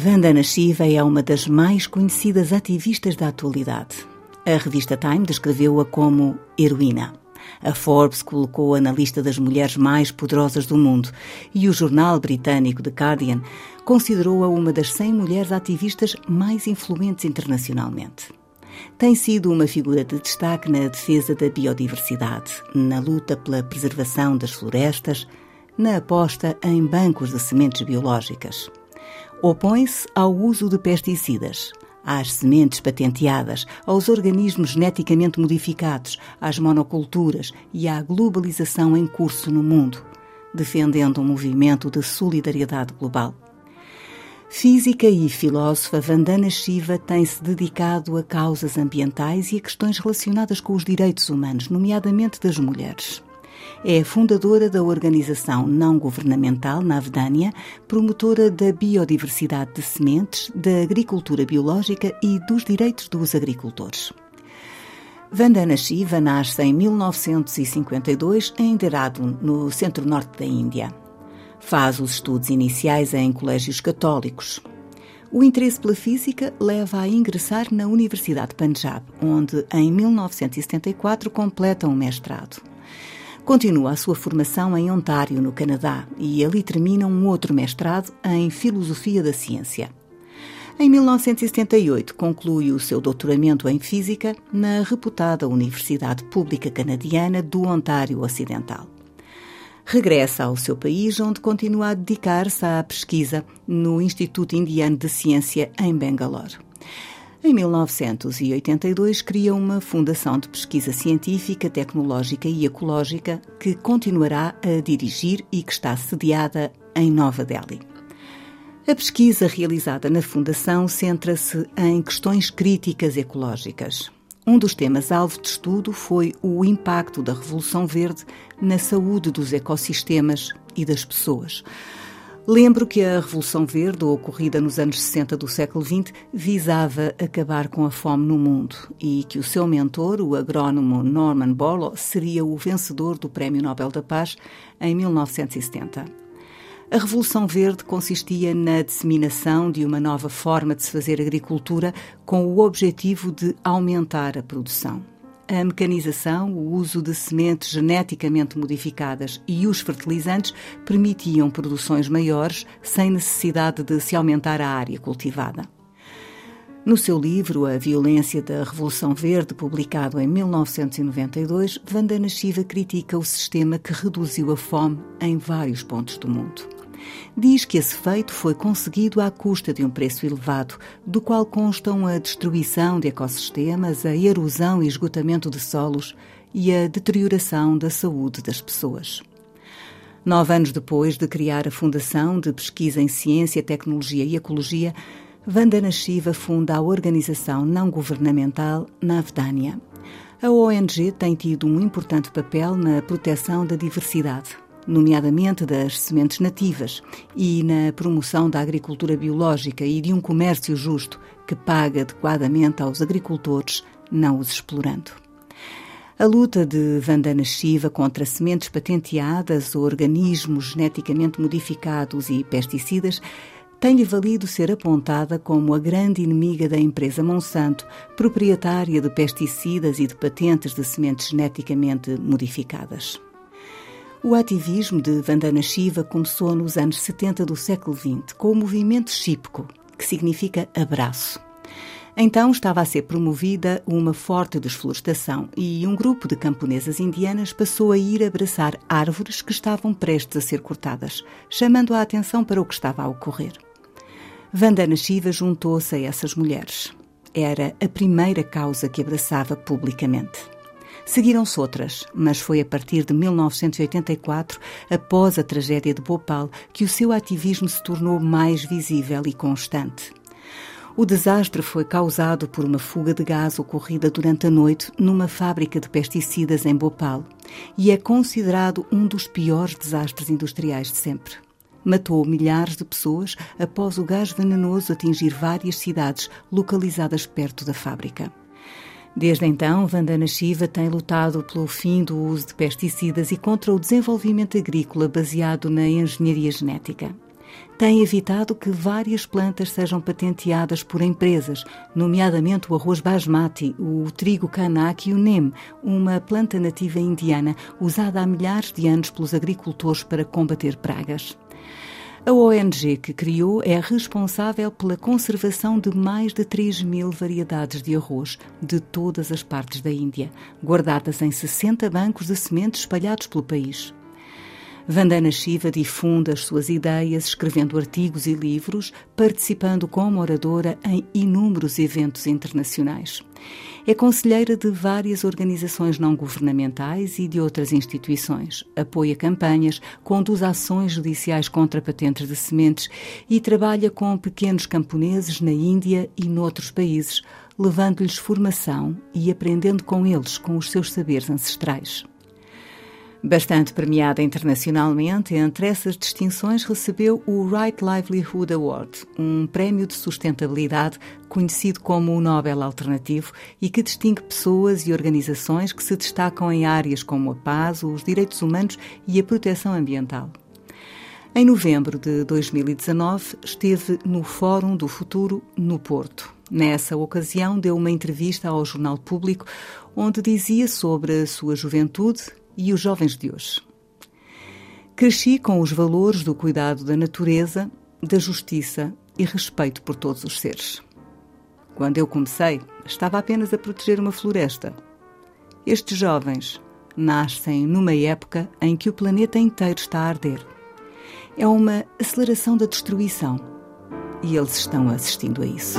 Vandana Shiva é uma das mais conhecidas ativistas da atualidade. A revista Time descreveu-a como heroína. A Forbes colocou-a na lista das mulheres mais poderosas do mundo e o jornal britânico The Guardian considerou-a uma das 100 mulheres ativistas mais influentes internacionalmente. Tem sido uma figura de destaque na defesa da biodiversidade, na luta pela preservação das florestas, na aposta em bancos de sementes biológicas opõe-se ao uso de pesticidas, às sementes patenteadas, aos organismos geneticamente modificados, às monoculturas e à globalização em curso no mundo, defendendo um movimento de solidariedade global. Física e filósofa Vandana Shiva tem-se dedicado a causas ambientais e a questões relacionadas com os direitos humanos, nomeadamente das mulheres. É fundadora da organização não governamental Navdania, promotora da biodiversidade de sementes, da agricultura biológica e dos direitos dos agricultores. Vandana Shiva nasce em 1952 em Dehradun, no centro-norte da Índia. Faz os estudos iniciais em colégios católicos. O interesse pela física leva a ingressar na Universidade de Punjab, onde, em 1974, completa um mestrado. Continua a sua formação em Ontário, no Canadá, e ali termina um outro mestrado em Filosofia da Ciência. Em 1978, conclui o seu doutoramento em Física na reputada Universidade Pública Canadiana do Ontário Ocidental. Regressa ao seu país, onde continua a dedicar-se à pesquisa no Instituto Indiano de Ciência em Bangalore. Em 1982, cria uma fundação de pesquisa científica, tecnológica e ecológica que continuará a dirigir e que está sediada em Nova Delhi. A pesquisa realizada na Fundação centra-se em questões críticas ecológicas. Um dos temas-alvo de estudo foi o impacto da Revolução Verde na saúde dos ecossistemas e das pessoas. Lembro que a Revolução Verde, ocorrida nos anos 60 do século XX, visava acabar com a fome no mundo e que o seu mentor, o agrónomo Norman Borlaug, seria o vencedor do Prémio Nobel da Paz em 1970. A Revolução Verde consistia na disseminação de uma nova forma de se fazer agricultura com o objetivo de aumentar a produção a mecanização, o uso de sementes geneticamente modificadas e os fertilizantes permitiam produções maiores sem necessidade de se aumentar a área cultivada. No seu livro A Violência da Revolução Verde, publicado em 1992, Vandana Shiva critica o sistema que reduziu a fome em vários pontos do mundo. Diz que esse feito foi conseguido à custa de um preço elevado, do qual constam a destruição de ecossistemas, a erosão e esgotamento de solos e a deterioração da saúde das pessoas. Nove anos depois de criar a Fundação de Pesquisa em Ciência, Tecnologia e Ecologia, Vandana Shiva funda a organização não governamental Navdanya. A ONG tem tido um importante papel na proteção da diversidade, nomeadamente das sementes nativas, e na promoção da agricultura biológica e de um comércio justo que paga adequadamente aos agricultores, não os explorando. A luta de Vandana Shiva contra sementes patenteadas, organismos geneticamente modificados e pesticidas tem-lhe valido ser apontada como a grande inimiga da empresa Monsanto, proprietária de pesticidas e de patentes de sementes geneticamente modificadas. O ativismo de Vandana Shiva começou nos anos 70 do século XX com o movimento Chipko, que significa abraço. Então estava a ser promovida uma forte desflorestação e um grupo de camponesas indianas passou a ir abraçar árvores que estavam prestes a ser cortadas, chamando a atenção para o que estava a ocorrer. Vandana Shiva juntou-se a essas mulheres. Era a primeira causa que abraçava publicamente. Seguiram-se outras, mas foi a partir de 1984, após a tragédia de Bhopal, que o seu ativismo se tornou mais visível e constante. O desastre foi causado por uma fuga de gás ocorrida durante a noite numa fábrica de pesticidas em Bhopal e é considerado um dos piores desastres industriais de sempre. Matou milhares de pessoas após o gás venenoso atingir várias cidades localizadas perto da fábrica. Desde então, Vandana Shiva tem lutado pelo fim do uso de pesticidas e contra o desenvolvimento agrícola baseado na engenharia genética. Tem evitado que várias plantas sejam patenteadas por empresas, nomeadamente o arroz basmati, o trigo kanak e o nem, uma planta nativa indiana usada há milhares de anos pelos agricultores para combater pragas. A ONG que criou é responsável pela conservação de mais de 3 mil variedades de arroz de todas as partes da Índia, guardadas em 60 bancos de sementes espalhados pelo país. Vandana Shiva difunde as suas ideias escrevendo artigos e livros, participando como oradora em inúmeros eventos internacionais. É conselheira de várias organizações não governamentais e de outras instituições. Apoia campanhas, conduz ações judiciais contra patentes de sementes e trabalha com pequenos camponeses na Índia e noutros países, levando-lhes formação e aprendendo com eles com os seus saberes ancestrais. Bastante premiada internacionalmente, entre essas distinções recebeu o Right Livelihood Award, um prémio de sustentabilidade conhecido como o Nobel Alternativo e que distingue pessoas e organizações que se destacam em áreas como a paz, os direitos humanos e a proteção ambiental. Em novembro de 2019, esteve no Fórum do Futuro, no Porto. Nessa ocasião, deu uma entrevista ao Jornal Público, onde dizia sobre a sua juventude e os jovens de hoje. Cresci com os valores do cuidado da natureza, da justiça e respeito por todos os seres. Quando eu comecei, estava apenas a proteger uma floresta. Estes jovens nascem numa época em que o planeta inteiro está a arder. É uma aceleração da destruição e eles estão assistindo a isso.